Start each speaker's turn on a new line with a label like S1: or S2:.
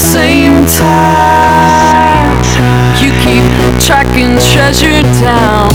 S1: same time. You keep tracking treasure down.